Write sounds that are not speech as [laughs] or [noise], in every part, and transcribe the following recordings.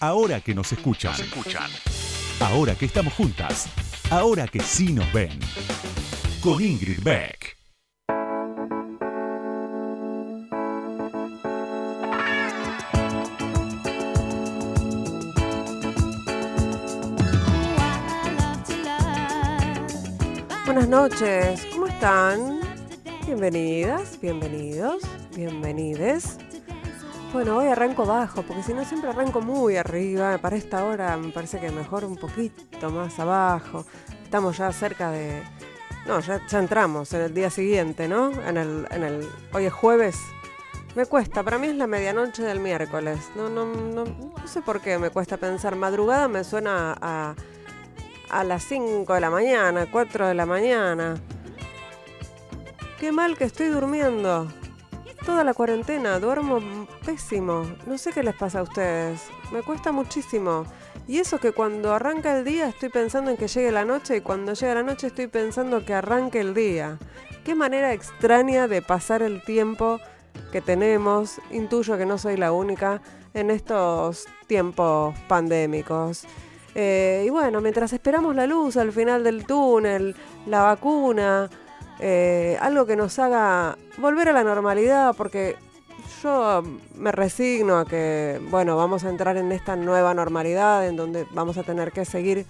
ahora que nos escuchan. Ahora que estamos juntas. Ahora que sí nos ven. Con Ingrid Beck. Buenas noches, ¿cómo están? Bienvenidas, bienvenidos, bienvenides. Bueno, hoy arranco bajo, porque si no siempre arranco muy arriba. Para esta hora me parece que mejor un poquito más abajo. Estamos ya cerca de... No, ya, entramos en el día siguiente, ¿no? En el, en el... Hoy es jueves. Me cuesta, para mí es la medianoche del miércoles. No, no, no, no sé por qué me cuesta pensar. Madrugada me suena a, a las 5 de la mañana, 4 de la mañana. Qué mal que estoy durmiendo. Toda la cuarentena duermo pésimo. No sé qué les pasa a ustedes. Me cuesta muchísimo. Y eso que cuando arranca el día estoy pensando en que llegue la noche y cuando llega la noche estoy pensando que arranque el día. Qué manera extraña de pasar el tiempo que tenemos. Intuyo que no soy la única en estos tiempos pandémicos. Eh, y bueno, mientras esperamos la luz al final del túnel, la vacuna, eh, algo que nos haga volver a la normalidad, porque yo me resigno a que, bueno, vamos a entrar en esta nueva normalidad en donde vamos a tener que seguir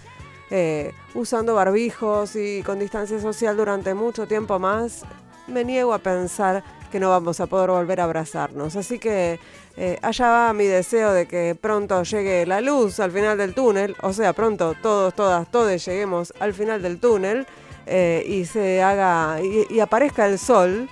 eh, usando barbijos y con distancia social durante mucho tiempo más. Me niego a pensar que no vamos a poder volver a abrazarnos. Así que eh, allá va mi deseo de que pronto llegue la luz al final del túnel, o sea, pronto todos, todas, todos lleguemos al final del túnel. Eh, y se haga y, aparezca el sol.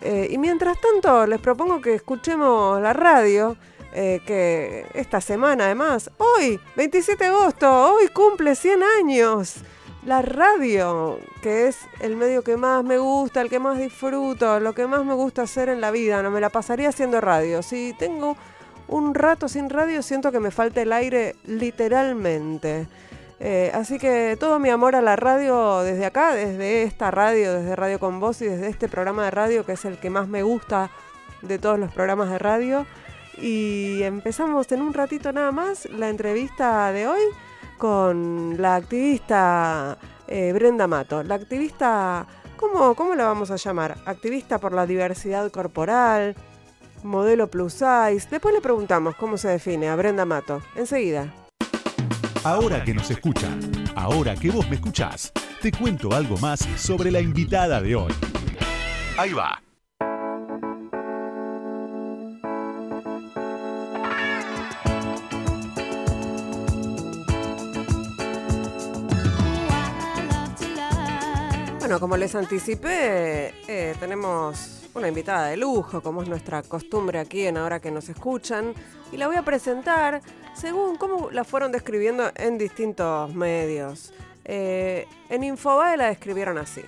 Eh, y mientras tanto les propongo que escuchemos la radio, eh, que esta semana además, hoy, 27 de agosto, hoy cumple 100 años. La radio, que es el medio que más me gusta, el que más disfruto, lo que más me gusta hacer en la vida, no me la pasaría haciendo radio. Si tengo un rato sin radio, siento que me falta el aire literalmente. Eh, así que todo mi amor a la radio desde acá, desde esta radio, desde Radio Con Voz y desde este programa de radio que es el que más me gusta de todos los programas de radio. Y empezamos en un ratito nada más la entrevista de hoy con la activista eh, Brenda Mato. La activista, ¿cómo, ¿cómo la vamos a llamar? Activista por la diversidad corporal, modelo plus size. Después le preguntamos cómo se define a Brenda Mato. Enseguida. Ahora que nos escuchan, ahora que vos me escuchás, te cuento algo más sobre la invitada de hoy. Ahí va. Bueno, como les anticipé, eh, tenemos una invitada de lujo, como es nuestra costumbre aquí en Ahora que nos escuchan, y la voy a presentar según cómo la fueron describiendo en distintos medios. Eh, en Infobae la describieron así.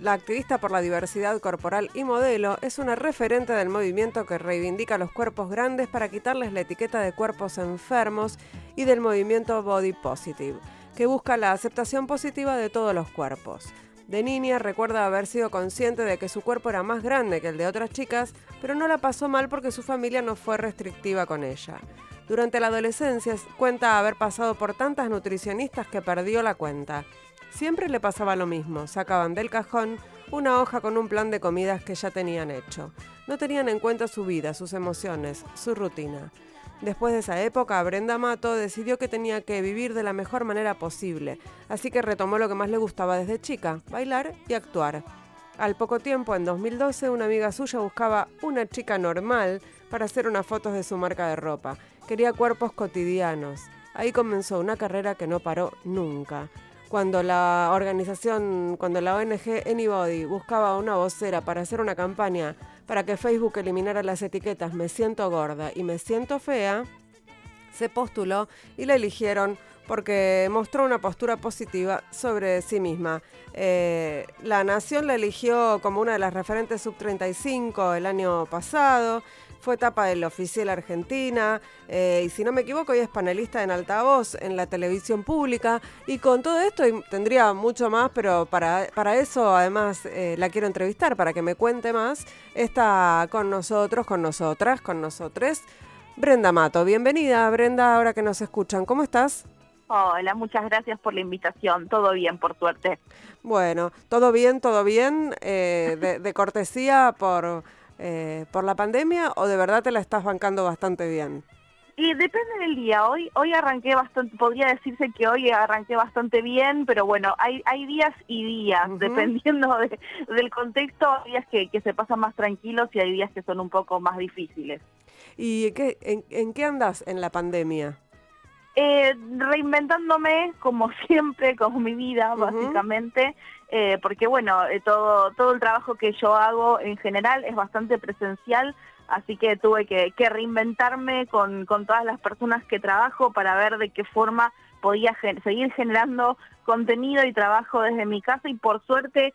La activista por la diversidad corporal y modelo es una referente del movimiento que reivindica los cuerpos grandes para quitarles la etiqueta de cuerpos enfermos y del movimiento Body Positive, que busca la aceptación positiva de todos los cuerpos. De niña recuerda haber sido consciente de que su cuerpo era más grande que el de otras chicas, pero no la pasó mal porque su familia no fue restrictiva con ella. Durante la adolescencia cuenta haber pasado por tantas nutricionistas que perdió la cuenta. Siempre le pasaba lo mismo, sacaban del cajón una hoja con un plan de comidas que ya tenían hecho. No tenían en cuenta su vida, sus emociones, su rutina. Después de esa época, Brenda Mato decidió que tenía que vivir de la mejor manera posible, así que retomó lo que más le gustaba desde chica, bailar y actuar. Al poco tiempo, en 2012, una amiga suya buscaba una chica normal para hacer unas fotos de su marca de ropa Quería cuerpos cotidianos. Ahí comenzó una carrera que no paró nunca. Cuando la organización, cuando la ONG Anybody buscaba una vocera para hacer una campaña para que Facebook eliminara las etiquetas Me siento gorda y Me siento fea, se postuló y la eligieron porque mostró una postura positiva sobre sí misma. Eh, la Nación la eligió como una de las referentes sub-35 el año pasado fue etapa del oficial Argentina eh, y si no me equivoco hoy es panelista en altavoz en la televisión pública y con todo esto tendría mucho más, pero para, para eso además eh, la quiero entrevistar para que me cuente más. Está con nosotros, con nosotras, con nosotros. Brenda Mato. Bienvenida, Brenda, ahora que nos escuchan. ¿Cómo estás? Hola, muchas gracias por la invitación. Todo bien, por suerte. Bueno, todo bien, todo bien. Eh, de, cortesía por, eh, por la pandemia o de verdad te la estás bancando bastante bien? Y depende del día. Hoy hoy arranqué bastante, podría decirse que hoy arranqué bastante bien, pero bueno, hay, hay días y días, dependiendo del contexto, hay días que, que se pasan más tranquilos y hay días que son un poco más difíciles. ¿Y qué, en, qué andas en la pandemia? Eh, reinventándome como [laughs] siempre, como mi vida, básicamente, eh, porque bueno, eh, todo, todo el trabajo que yo hago en general es bastante presencial, así que tuve que, reinventarme con, con, todas las personas que trabajo para ver de qué forma podía seguir generando contenido y trabajo desde mi casa. Y por suerte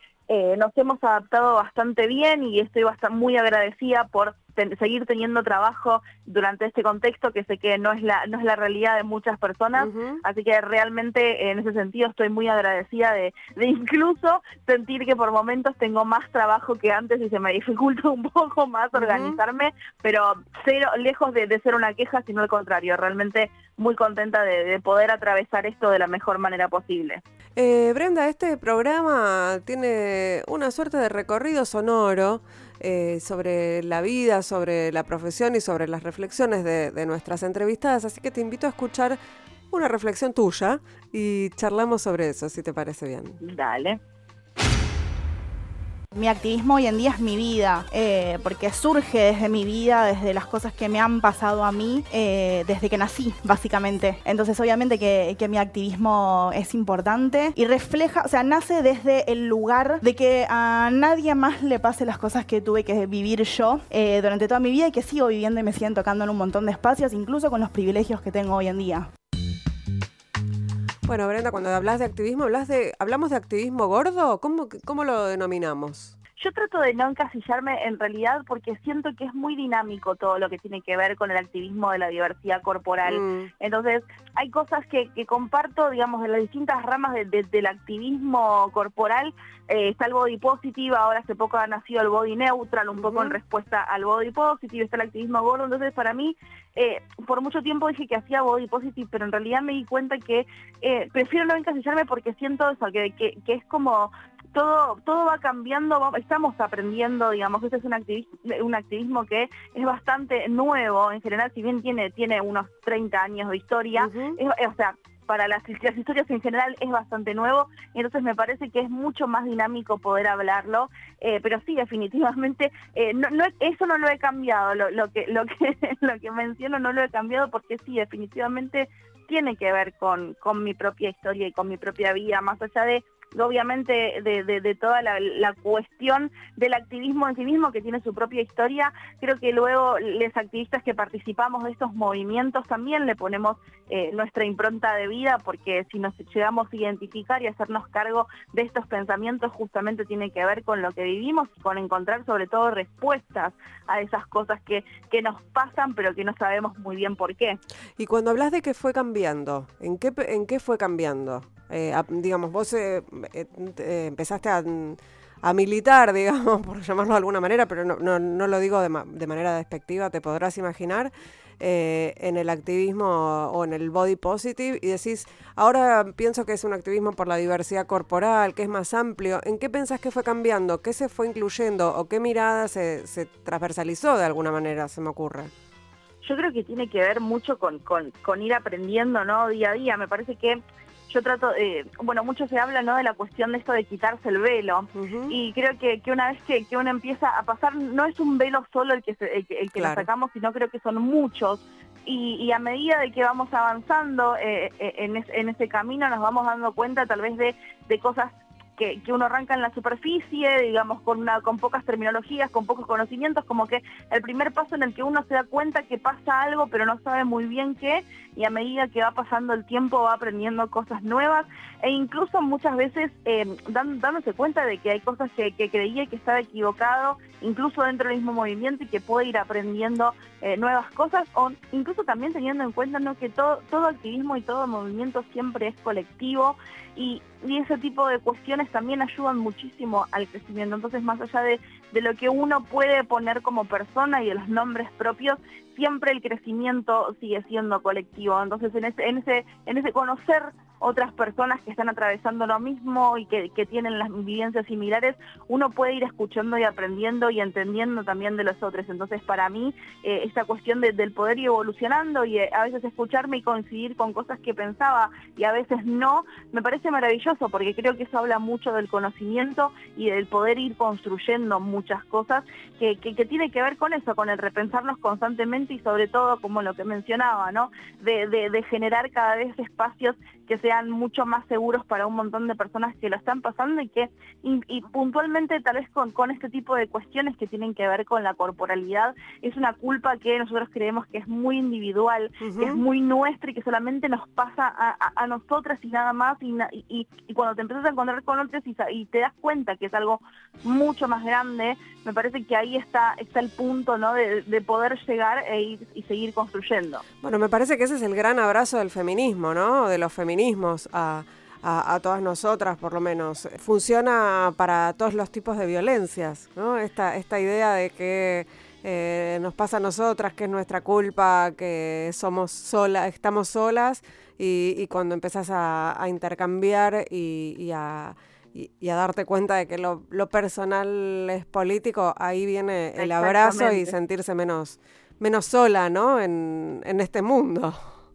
nos hemos adaptado bastante bien y estoy bastante muy agradecida por seguir teniendo trabajo durante este contexto que sé que no es la no es la realidad de muchas personas. Así que realmente en ese sentido estoy muy agradecida de, de, incluso sentir que por momentos tengo más trabajo que antes y se me dificulta [laughs] un poco más organizarme pero cero lejos de, ser una queja sino al contrario realmente muy contenta de, poder atravesar esto de la mejor manera posible eh, Brenda este programa tiene una suerte de recorrido sonoro eh, sobre la vida, sobre la profesión y sobre las reflexiones de, de nuestras entrevistadas. Así que te invito a escuchar una reflexión tuya y charlamos sobre eso, si te parece bien. Dale. Mi activismo hoy en día es mi vida, eh, porque surge desde mi vida, desde las cosas que me han pasado a mí, eh, desde que nací, básicamente. Entonces, obviamente que, mi activismo es importante y refleja, o sea, nace desde el lugar de que a nadie más le pase las cosas que tuve que vivir yo eh, durante toda mi vida y que sigo viviendo y me siguen tocando en un montón de espacios, incluso con los privilegios que tengo hoy en día. Bueno, Brenda, cuando hablas de activismo, hablas de, ¿hablamos de activismo gordo? ¿Cómo, cómo lo denominamos? Yo trato de no encasillarme en realidad porque siento que es muy dinámico todo lo que tiene que ver con el activismo de la diversidad corporal. Mm. Entonces, hay cosas que, comparto, digamos, de las distintas ramas del activismo corporal. Eh, está el body positive, ahora hace poco ha nacido el body neutral, un poco en respuesta al body positive, está el activismo gordo. Entonces, para mí, eh, por mucho tiempo dije que hacía body positive, pero en realidad me di cuenta que eh, prefiero no encasillarme porque siento eso, que, que, que es como todo, todo va cambiando, estamos aprendiendo, digamos, que este es un activismo, un activismo que es bastante nuevo, en general, si bien tiene, tiene unos 30 años de historia, o sea, para las, historias en general es bastante nuevo, entonces me parece que es mucho más dinámico poder hablarlo, eh, pero sí, definitivamente, [laughs] eh, no, no, eso no lo he cambiado, lo, lo, que, lo, que, [laughs] lo que menciono no lo he cambiado porque sí, definitivamente tiene que ver con, con mi propia historia y con mi propia vida, más allá de obviamente de, toda la, cuestión del activismo en sí mismo, que tiene su propia historia. Creo que luego los activistas que participamos de estos movimientos también le ponemos eh, nuestra impronta de vida, porque si nos llegamos a identificar y hacernos cargo de estos pensamientos, justamente tiene que ver con lo que vivimos y con encontrar sobre todo respuestas a esas cosas que, nos pasan, pero que no sabemos muy bien por qué. Y cuando hablas de que fue cambiando, ¿en qué, en qué fue cambiando? Eh, digamos, vos eh, eh, empezaste a, militar, [laughs] digamos, por llamarlo de alguna manera, pero no, no, lo digo de, de, manera despectiva, te podrás imaginar, en el activismo o en el body positive y decís, ahora pienso que es un activismo por la diversidad corporal, que es más amplio. ¿En qué pensás que fue cambiando? ¿Qué se fue incluyendo? ¿O qué mirada se, se transversalizó de alguna manera, se me ocurre? Yo creo que tiene que ver mucho con, con ir aprendiendo, ¿no? Día a día. Me parece que yo trato, eh, bueno, mucho se habla ¿no? de la cuestión de esto de quitarse el velo y creo que, que una vez que, que, uno empieza a pasar, no es un velo solo el que, el, que lo sacamos, sino creo que son muchos. Y, y, a medida de que vamos avanzando eh, eh, en, en, ese camino nos vamos dando cuenta tal vez de, de cosas que, uno arranca en la superficie, digamos, con, con pocas terminologías, con pocos conocimientos, como que el primer paso en el que uno se da cuenta que pasa algo, pero no sabe muy bien qué, y a medida que va pasando el tiempo va aprendiendo cosas nuevas, e incluso muchas veces eh, dándose cuenta de que hay cosas que, que creía que estaba equivocado, incluso dentro del mismo movimiento, y que puede ir aprendiendo eh, nuevas cosas, o incluso también teniendo en cuenta ¿no? que todo, todo activismo y todo movimiento siempre es colectivo, y y ese tipo de cuestiones también ayudan muchísimo al crecimiento. Entonces, más allá de, de lo que uno puede poner como persona y de los nombres propios, siempre el crecimiento sigue siendo colectivo. Entonces, en ese, en ese, en ese conocer otras personas que están atravesando lo mismo y que, tienen las vivencias similares, uno puede ir escuchando y aprendiendo y entendiendo también de los otros. Entonces, para mí, eh, esta cuestión del poder ir evolucionando y eh, a veces escucharme y coincidir con cosas que pensaba y a veces no, me parece maravilloso porque creo que eso habla mucho del conocimiento y del poder ir construyendo muchas cosas que, que, tiene que ver con eso, con el repensarnos constantemente y sobre todo, como lo que mencionaba, ¿no? De, de generar cada vez espacios que sean mucho más seguros para un montón de personas que lo están pasando y que y, puntualmente tal vez con, con, este tipo de cuestiones que tienen que ver con la corporalidad es una culpa que nosotros creemos que es muy individual, que es muy nuestra y que solamente nos pasa a, nosotras y nada más y, y, cuando te empiezas a encontrar con otros y, te das cuenta que es algo mucho más grande, me parece que ahí está, está el punto ¿no? de, poder llegar e ir, y seguir construyendo. Bueno, me parece que ese es el gran abrazo del feminismo, ¿no? De los feminismos a, todas nosotras, por lo menos. Funciona para todos los tipos de violencias, ¿no? Esta, esta idea de que eh, nos pasa a nosotras, que es nuestra culpa, que somos solas, estamos solas, y, cuando empezás a, intercambiar y, a, darte cuenta de que lo, personal es político, ahí viene el abrazo y sentirse menos, menos sola, ¿no? En, en este mundo.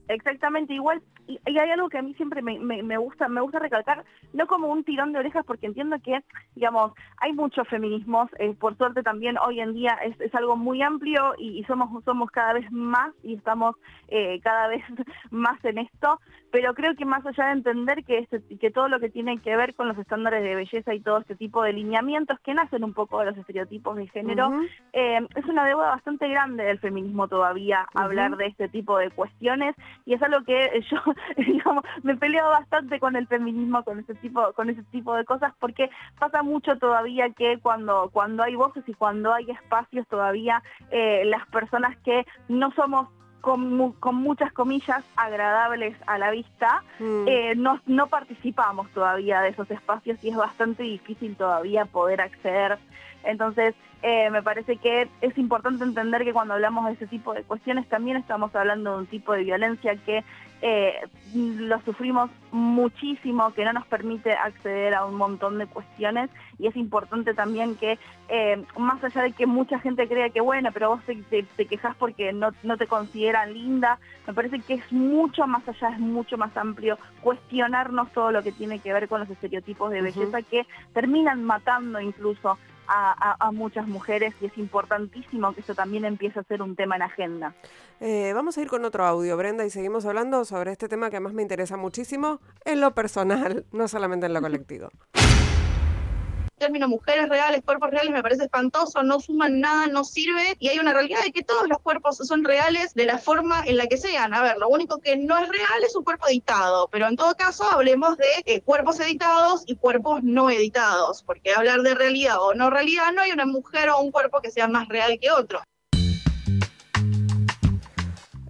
Exactamente, igual y, hay algo que a mí siempre me, me, gusta me gusta recalcar, no como un tirón de orejas, porque entiendo que, digamos, hay muchos feminismos, eh, por suerte también hoy en día es, es algo muy amplio y, somos, somos cada vez más y estamos eh, cada vez [laughs] más en esto, pero creo que más allá de entender que, este, que todo lo que tiene que ver con los estándares de belleza y todo este tipo de lineamientos que nacen un poco de los estereotipos de género, eh, es una deuda bastante grande del feminismo todavía hablar de este tipo de cuestiones y es algo que [laughs] yo [laughs] digamos, me peleo bastante con el feminismo, con ese tipo, con ese tipo de cosas, porque pasa mucho todavía que cuando, cuando hay voces y cuando hay espacios todavía, eh, las personas que no somos con, con, muchas comillas agradables a la vista, mm. eh, no, no participamos todavía de esos espacios y es bastante difícil todavía poder acceder. Entonces, eh, me parece que es importante entender que cuando hablamos de ese tipo de cuestiones también estamos hablando de un tipo de violencia que eh, lo sufrimos muchísimo, que no nos permite acceder a un montón de cuestiones y es importante también que, eh, más allá de que mucha gente crea que bueno, pero vos te, te, quejas porque no, no, te consideran linda, me parece que es mucho más allá, es mucho más amplio cuestionarnos todo lo que tiene que ver con los estereotipos de belleza que terminan matando incluso a, muchas mujeres y es importantísimo que eso también empiece a ser un tema en agenda. Eh, vamos a ir con otro audio, Brenda, y seguimos hablando sobre este tema que además me interesa muchísimo en lo personal, no solamente en lo [laughs] colectivo término mujeres reales, cuerpos reales, me parece espantoso, no suman nada, no sirve, y hay una realidad de que todos los cuerpos son reales de la forma en la que sean. A ver, lo único que no es real es un cuerpo editado, pero en todo caso hablemos de eh, cuerpos editados y cuerpos no editados, porque hablar de realidad o no realidad no hay una mujer o un cuerpo que sea más real que otro.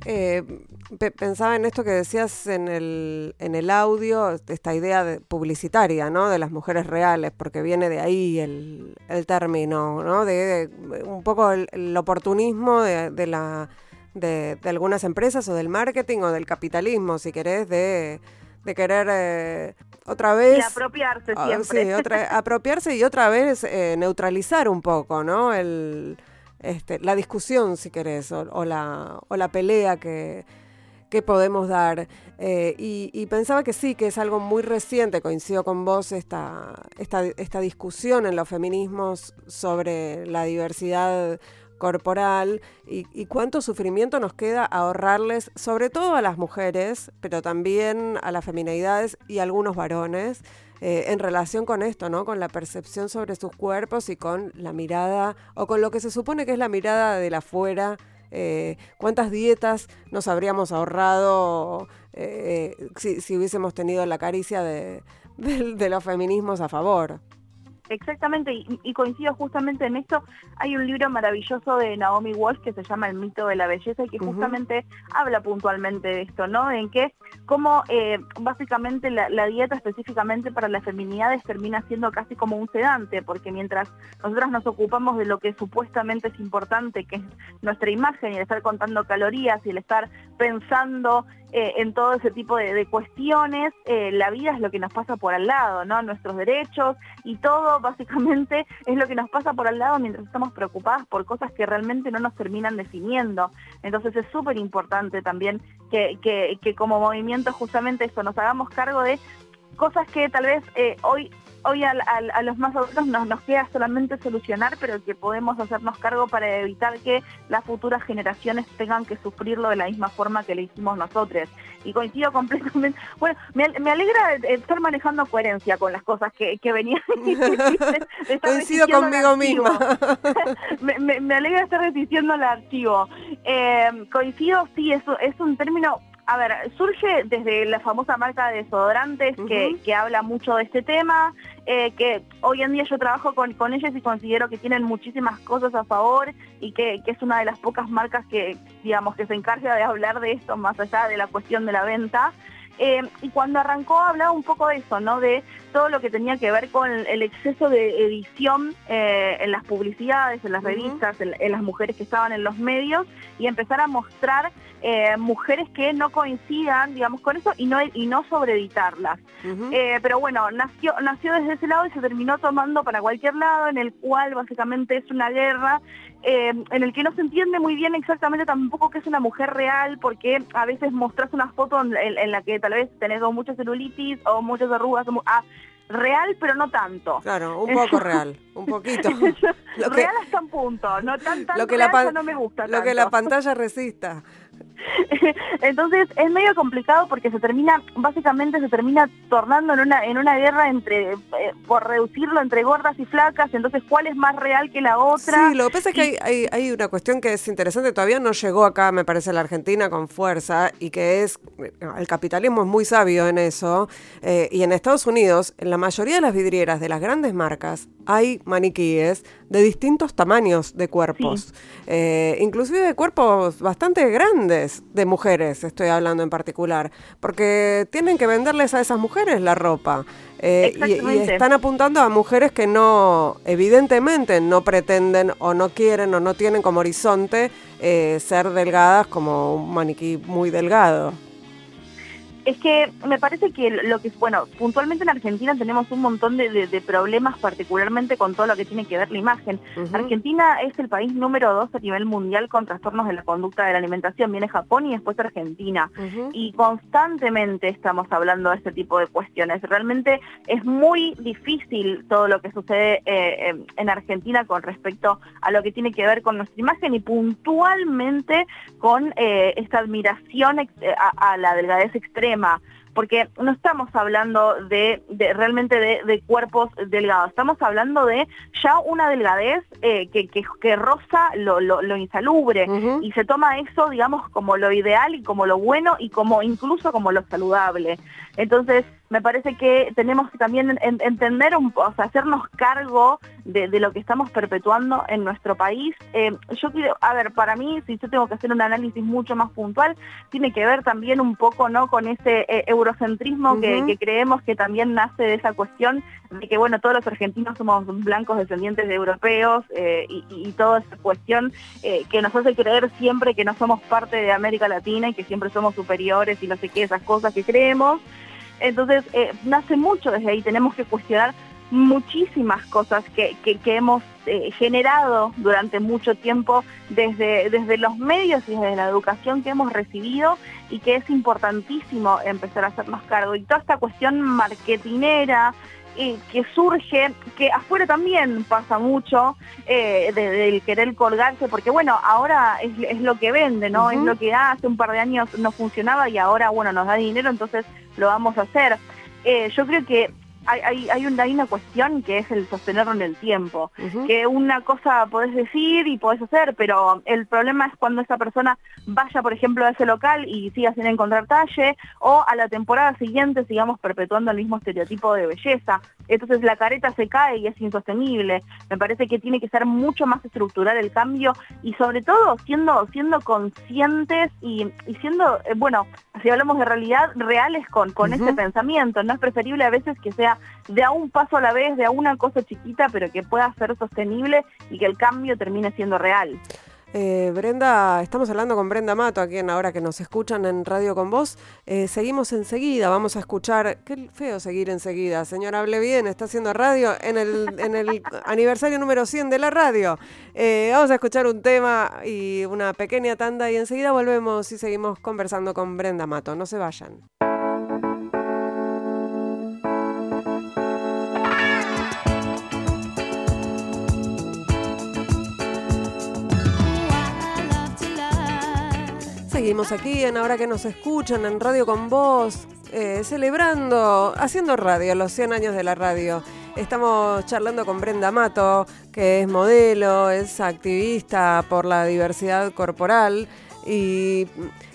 Eh, pensaba en esto que decías en el, en el audio, esta idea de, publicitaria, ¿no? De las mujeres reales, porque viene de ahí el, el término, ¿no? De, un poco el, oportunismo de, la, de, algunas empresas o del marketing o del capitalismo, si querés, de, querer eh, otra vez... Y apropiarse ah, siempre. sí, otra, [laughs] apropiarse y otra vez eh, neutralizar un poco, ¿no? El, este, la discusión, si querés, o, la, o la pelea que que podemos dar. Eh, y, pensaba que sí, que es algo muy reciente, coincido con vos, esta, esta, esta discusión en los feminismos sobre la diversidad corporal y, cuánto sufrimiento nos queda ahorrarles, sobre todo a las mujeres, pero también a las feminidades y a algunos varones, eh, en relación con esto, ¿no? Con la percepción sobre sus cuerpos y con la mirada, o con lo que se supone que es la mirada de la afuera eh, cuántas dietas nos habríamos ahorrado eh, si, hubiésemos tenido la caricia de, [laughs] los feminismos a favor. Exactamente, y, coincido justamente en esto. Hay un libro maravilloso de Naomi Walsh que se llama El mito de la belleza y que justamente habla puntualmente de esto, ¿no? En que cómo eh, básicamente la, dieta específicamente para las feminidades termina siendo casi como un sedante, porque mientras nosotras nos ocupamos de lo que supuestamente es importante, que es nuestra imagen y el estar contando calorías y el estar pensando eh, en todo ese tipo de, cuestiones, eh, la vida es lo que nos pasa por al lado, ¿no? Nuestros derechos y todo [laughs] básicamente es lo que nos pasa por al lado mientras estamos preocupadas por cosas que realmente no nos terminan definiendo. Entonces es súper importante también que, que, como movimiento justamente eso, nos hagamos cargo de cosas que tal vez eh, hoy hoy a, los más adultos nos, nos queda solamente solucionar, pero que podemos hacernos cargo para evitar que las futuras generaciones tengan que sufrirlo de la misma forma que lo hicimos nosotros. Y coincido completamente. [laughs] Bueno, me, alegra estar manejando coherencia con las cosas que, que venían. [laughs] coincido conmigo misma. [laughs] me, me, alegra estar repitiendo el archivo. Eh, coincido, sí, eso es un término a ver, surge desde la famosa marca de desodorantes que, habla mucho de este tema, eh, que hoy en día yo trabajo con, con ellas y considero que tienen muchísimas cosas a favor y que, es una de las pocas marcas que, digamos, que se encarga de hablar de esto más allá de la cuestión de la venta. Eh, y cuando arrancó hablaba un poco de eso, ¿no? De todo lo que tenía que ver con el exceso de edición eh, en las publicidades, en las revistas, en, las mujeres que estaban en los medios y empezar a mostrar eh, mujeres que no coincidan, digamos, con eso y no, y no sobreeditarlas. pero bueno, nació, nació desde ese lado y se terminó tomando para cualquier lado, en el cual básicamente es una guerra en el que no se entiende muy bien exactamente tampoco qué es una mujer real, porque a veces mostras una foto en, la que tal vez tenés o mucha celulitis o muchas arrugas, ah, real pero no tanto. Claro, un poco [laughs] real, un poquito. lo real hasta un punto, no tan, lo que la no me gusta. Lo que la pantalla resista. [laughs] Entonces es medio complicado porque se termina, básicamente se termina tornando en una, en una guerra entre, eh, por reducirlo entre gordas y flacas, entonces cuál es más real que la otra. Sí, lo que pasa es que hay, hay, una cuestión que es interesante, todavía no llegó acá, me parece, la Argentina con fuerza, y que es, el capitalismo es muy sabio en eso, eh, y en Estados Unidos, en la mayoría de las vidrieras de las grandes marcas, hay maniquíes de distintos tamaños de cuerpos, eh, inclusive de cuerpos bastante grandes de mujeres, estoy hablando en particular, porque tienen que venderles a esas mujeres la ropa. Eh, y, están apuntando a mujeres que no, evidentemente, no pretenden o no quieren o no tienen como horizonte eh, ser delgadas como un maniquí muy delgado. Es que me parece que lo que, bueno, puntualmente en Argentina tenemos un montón de, problemas, particularmente con todo lo que tiene que ver la imagen. Argentina es el país número dos a nivel mundial con trastornos de la conducta de la alimentación. Viene Japón y después Argentina. Y constantemente estamos hablando de este tipo de cuestiones. Realmente es muy difícil todo lo que sucede eh, en Argentina con respecto a lo que tiene que ver con nuestra imagen y puntualmente con eh, esta admiración eh, a la delgadez extrema porque no estamos hablando de, realmente de, cuerpos delgados, estamos hablando de ya una delgadez eh, que, que, roza lo, insalubre y se toma eso, digamos, como lo ideal y como lo bueno y como incluso como lo saludable. Entonces, me parece que tenemos que también entender, un, o sea, hacernos cargo de, lo que estamos perpetuando en nuestro país. Eh, yo quiero, a ver, para mí, si yo tengo que hacer un análisis mucho más puntual, tiene que ver también un poco no con ese eh, eurocentrismo que, creemos que también nace de esa cuestión de que, bueno, todos los argentinos somos blancos descendientes de europeos eh, y, y, toda esa cuestión que nos hace creer siempre que no somos parte de América Latina y que siempre somos superiores y no sé qué, esas cosas que creemos. Entonces, eh, nace mucho desde ahí, tenemos que cuestionar muchísimas cosas que, que, hemos eh, generado durante mucho tiempo desde, desde los medios y desde la educación que hemos recibido y que es importantísimo empezar a hacernos cargo. Y toda esta cuestión marketinera, eh, que surge, que afuera también pasa mucho eh, del querer colgarse, porque bueno, ahora es, lo que vende, ¿no? Es lo que hace un par de años no funcionaba y ahora, bueno, nos da dinero, entonces lo vamos a hacer. Eh, yo creo que hay, hay, una, hay, una, cuestión que es el sostenerlo en el tiempo, que una cosa podés decir y podés hacer, pero el problema es cuando esa persona vaya, por ejemplo, a ese local y siga sin encontrar talle, o a la temporada siguiente sigamos perpetuando el mismo estereotipo de belleza. Entonces la careta se cae y es insostenible. Me parece que tiene que ser mucho más estructural el cambio y sobre todo siendo, siendo conscientes y, siendo, eh, bueno, si hablamos de realidad, reales con, con ese pensamiento. No es preferible a veces que sea de a un paso a la vez, de a una cosa chiquita, pero que pueda ser sostenible y que el cambio termine siendo real. Eh, Brenda, estamos hablando con Brenda Mato, aquí en ahora que nos escuchan en Radio con Vos. Eh, seguimos enseguida, vamos a escuchar. Qué feo seguir enseguida. Señora, hable bien, está haciendo radio en el, en el [laughs] aniversario número 100 de la radio. Eh, vamos a escuchar un tema y una pequeña tanda y enseguida volvemos y seguimos conversando con Brenda Mato. No se vayan. Seguimos aquí en Ahora que nos escuchan en Radio con Vos, eh, celebrando, haciendo radio, los 100 años de la radio. Estamos charlando con Brenda Mato, que es modelo, es activista por la diversidad corporal. Y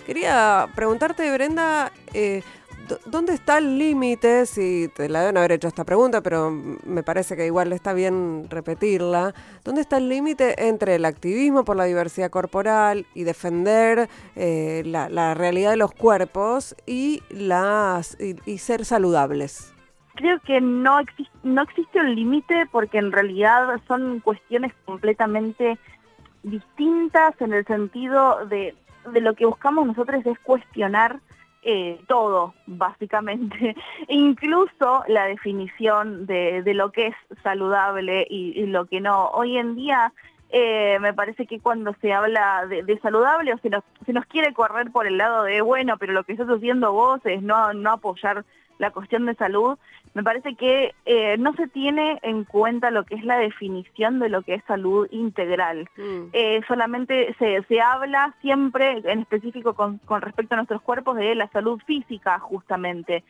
quería preguntarte, Brenda, eh, ¿Dónde está el límite? Si te la deben haber hecho esta pregunta, pero me parece que igual está bien repetirla. ¿Dónde está el límite entre el activismo por la diversidad corporal y defender eh, la, realidad de los cuerpos y, las, y, ser saludables? Creo que no, no existe un límite porque en realidad son cuestiones completamente distintas en el sentido de, de lo que buscamos nosotros es cuestionar eh, todo, básicamente, [laughs] incluso la definición de, lo que es saludable y, lo que no. Hoy en día eh, me parece que cuando se habla de, saludable o se nos, se nos quiere correr por el lado de, bueno, pero lo que estás haciendo vos es no, no apoyar la cuestión de salud, me parece que eh, no se tiene en cuenta lo que es la definición de lo que es salud integral. Mm. Eh, solamente se, se, habla siempre, en específico con, con respecto a nuestros cuerpos, de la salud física justamente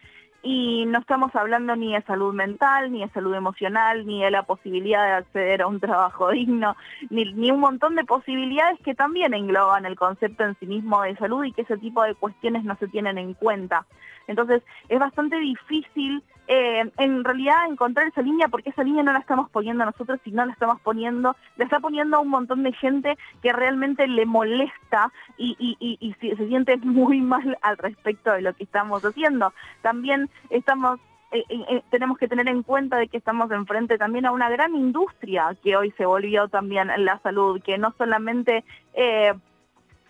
y no estamos hablando ni de salud mental, ni de salud emocional, ni de la posibilidad de acceder a un trabajo [laughs] digno, ni, ni, un montón de posibilidades que también engloban el concepto en sí mismo de salud y que ese tipo de cuestiones no se tienen en cuenta. Entonces es bastante difícil eh, en realidad encontrar esa línea porque esa línea no la estamos poniendo nosotros, sino la estamos poniendo, la está poniendo a un montón de gente que realmente le molesta y, se, siente [laughs] muy mal al respecto de lo que estamos haciendo. También estamos eh, eh, tenemos que tener en cuenta de que estamos enfrente también a una gran industria que hoy se volvió también la salud, que no solamente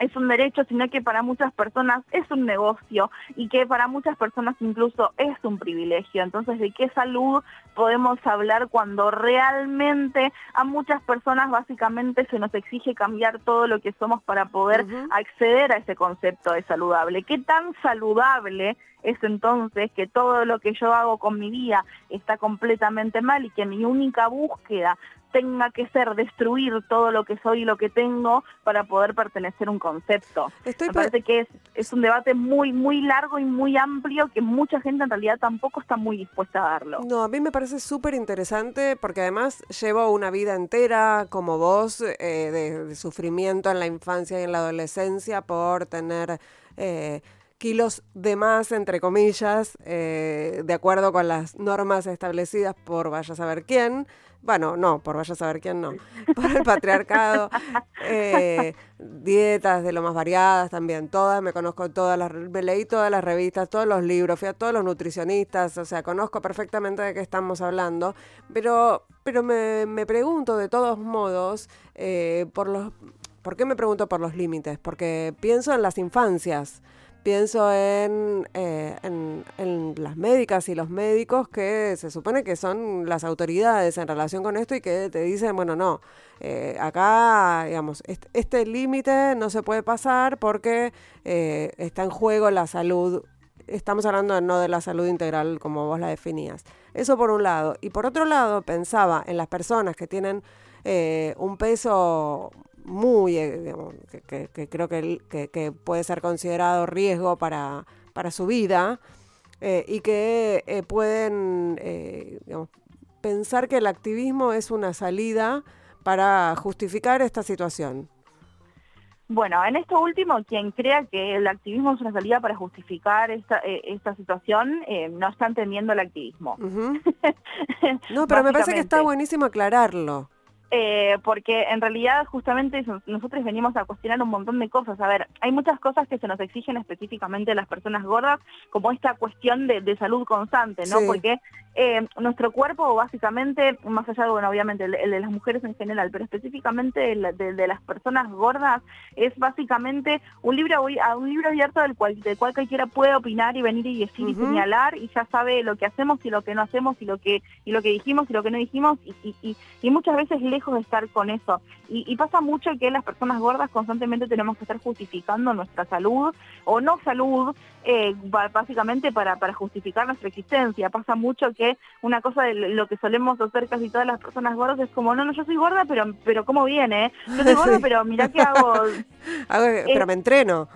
es un derecho, sino que para muchas personas es un negocio y que para muchas personas incluso es un privilegio. Entonces, ¿de qué salud podemos hablar cuando realmente a muchas personas básicamente se nos exige cambiar todo lo que somos para poder acceder a ese concepto de saludable? ¿Qué tan saludable es entonces que todo lo que yo hago con mi vida está completamente mal y que mi única búsqueda tenga que ser destruir todo lo que soy y lo que tengo para poder pertenecer a un concepto. Me parece que es, es un debate muy, muy largo y muy amplio que mucha gente en realidad tampoco está muy dispuesta a darlo. No, a mí me parece súper interesante porque además llevo una vida entera como vos eh, de, sufrimiento en la infancia y en la adolescencia por tener... Eh, kilos de más, entre comillas, eh, de acuerdo con las normas establecidas por vaya a saber quién. Bueno, no, por vaya a saber quién no. Por el patriarcado. Eh, dietas de lo más variadas también, todas, me conozco todas las, me leí todas las revistas, todos los libros, fui a todos los nutricionistas, o sea, conozco perfectamente de qué estamos hablando, pero, pero me, me pregunto de todos modos, eh, por los, ¿por qué me pregunto por los límites? Porque pienso en las infancias pienso en, eh, en, las médicas y los médicos que se supone que son las autoridades en relación con esto y que te dicen, bueno, no, eh, acá, digamos, este, límite no se puede pasar porque eh, está en juego la salud. Estamos hablando no de la salud integral como vos la definías. Eso por un lado. Y por otro lado, pensaba en las personas que tienen un peso muy, eh, digamos, que, creo que, que, puede ser considerado riesgo para, para su vida, eh, y que eh, pueden pensar que el activismo es una salida para justificar esta situación. Bueno, en esto último, quien crea que el activismo es una salida para justificar esta, esta situación, no está entendiendo el activismo. [laughs] no, pero me parece que está buenísimo aclararlo. Eh, porque en realidad justamente nosotros venimos a cuestionar un montón de cosas. A ver, hay muchas cosas que se nos exigen específicamente a las personas gordas, como esta cuestión de, salud constante, ¿no? Porque eh, nuestro cuerpo básicamente, más allá de, bueno, obviamente, el, de las mujeres en general, pero específicamente el de, las personas gordas, es básicamente un libro, un libro abierto del cual, del cual cualquiera puede opinar y venir y decir y señalar y ya sabe lo que hacemos y lo que no hacemos y lo que, y lo que dijimos y lo que no dijimos y, y, y muchas veces lejos de estar con eso. Y, pasa mucho que las personas gordas constantemente tenemos que estar justificando nuestra salud o no salud, eh, básicamente para, para justificar nuestra existencia. Pasa mucho que una cosa de lo que solemos hacer casi todas las personas gordas es como, no, no, yo soy gorda, pero, pero ¿cómo viene? Yo soy [laughs] gorda, pero mira qué hago. [laughs] pero me entreno.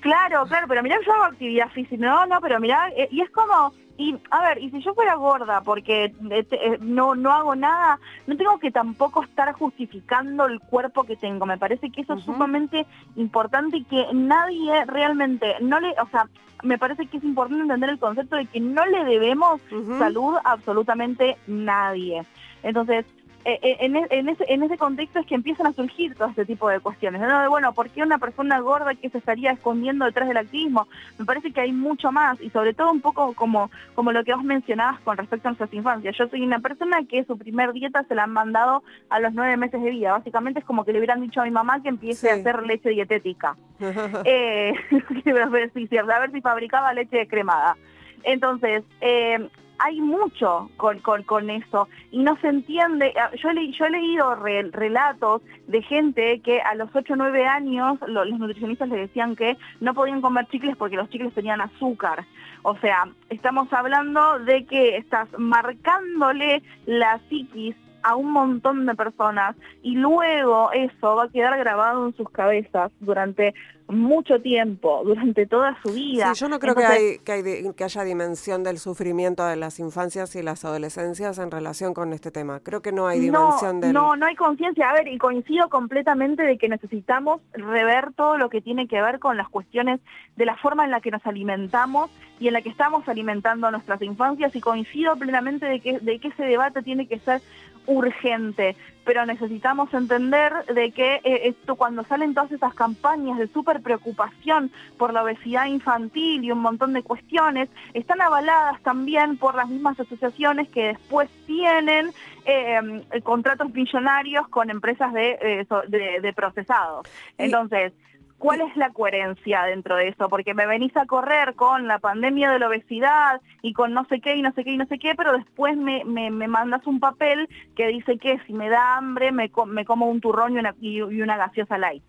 Claro, claro, pero mira yo hago actividad física, no, no, pero mira, eh, y es como, y a ver, y si yo fuera gorda porque eh, eh, no, no hago nada, no tengo que tampoco estar justificando el cuerpo que tengo. Me parece que eso es sumamente importante y que nadie realmente, no le, o sea, me parece que es importante entender el concepto de que no le debemos salud a absolutamente nadie. Entonces, en, en, ese, en ese contexto es que empiezan a surgir todo este tipo de cuestiones. ¿no? De, bueno, ¿por qué una persona gorda que se estaría escondiendo detrás del activismo? Me parece que hay mucho más y sobre todo un poco como, como lo que vos mencionabas con respecto a nuestras infancias. Yo soy una persona que su primer dieta se la han mandado a los nueve meses de vida. Básicamente es como que le hubieran dicho a mi mamá que empiece a hacer leche dietética. [laughs] eh, [laughs] a, ver si, a ver si fabricaba leche cremada. Entonces, eh, hay mucho con, eso y no se entiende. Ah, yo he leído relatos de gente que a los 8 o 9 años los nutricionistas le decían que no podían comer chicles porque los chicles tenían azúcar. O sea, estamos hablando de que estás marcándole la psiquis a un montón de personas y luego eso va a quedar grabado en sus cabezas durante mucho tiempo, durante toda su vida. Sí, yo no creo que, hay, que, haya dimensión del sufrimiento de las infancias y las adolescencias en relación con este tema. Creo que no hay dimensión no, No, no hay conciencia. A ver, y coincido completamente de que necesitamos rever todo lo que tiene que ver con las cuestiones de la forma en la que nos alimentamos y en la que estamos alimentando a nuestras infancias y coincido plenamente de que, de que ese debate tiene que ser urgente, pero necesitamos entender de que eh, esto cuando salen todas esas campañas de súper preocupación por la obesidad infantil y un montón de cuestiones, están avaladas también por las mismas asociaciones que después tienen eh, contratos millonarios con empresas de, eh, de, de procesados. Entonces, ¿Cuál es la coherencia dentro de eso? Porque me venís a correr con la pandemia de la obesidad y con no sé qué y no sé qué y no sé qué, pero después me, me, mandas un papel que dice que si me da hambre me, me como un turrón y una, y una gaseosa light.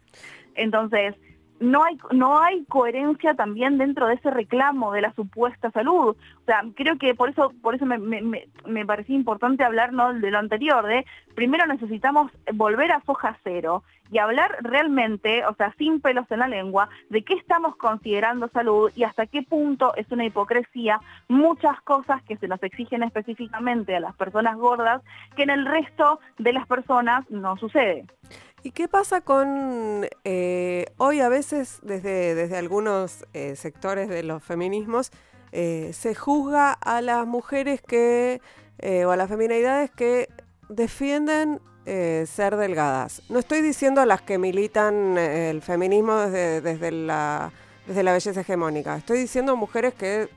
Entonces, no hay, no hay coherencia también dentro de ese reclamo de la supuesta salud. O sea, creo que por eso, por eso me, me, me parecía importante hablar de lo anterior, de primero necesitamos volver a foja cero y hablar realmente, o sea, sin pelos en la lengua, de qué estamos considerando salud y hasta qué punto es una hipocresía muchas cosas que se nos exigen específicamente a las personas gordas que en el resto de las personas no sucede. ¿Y qué pasa con eh, hoy a veces desde, desde algunos eh, sectores de los feminismos eh, se juzga a las mujeres que o a las feminidades que defienden ser delgadas? No estoy diciendo a las que militan el feminismo desde, desde, la, desde la belleza hegemónica, estoy diciendo mujeres que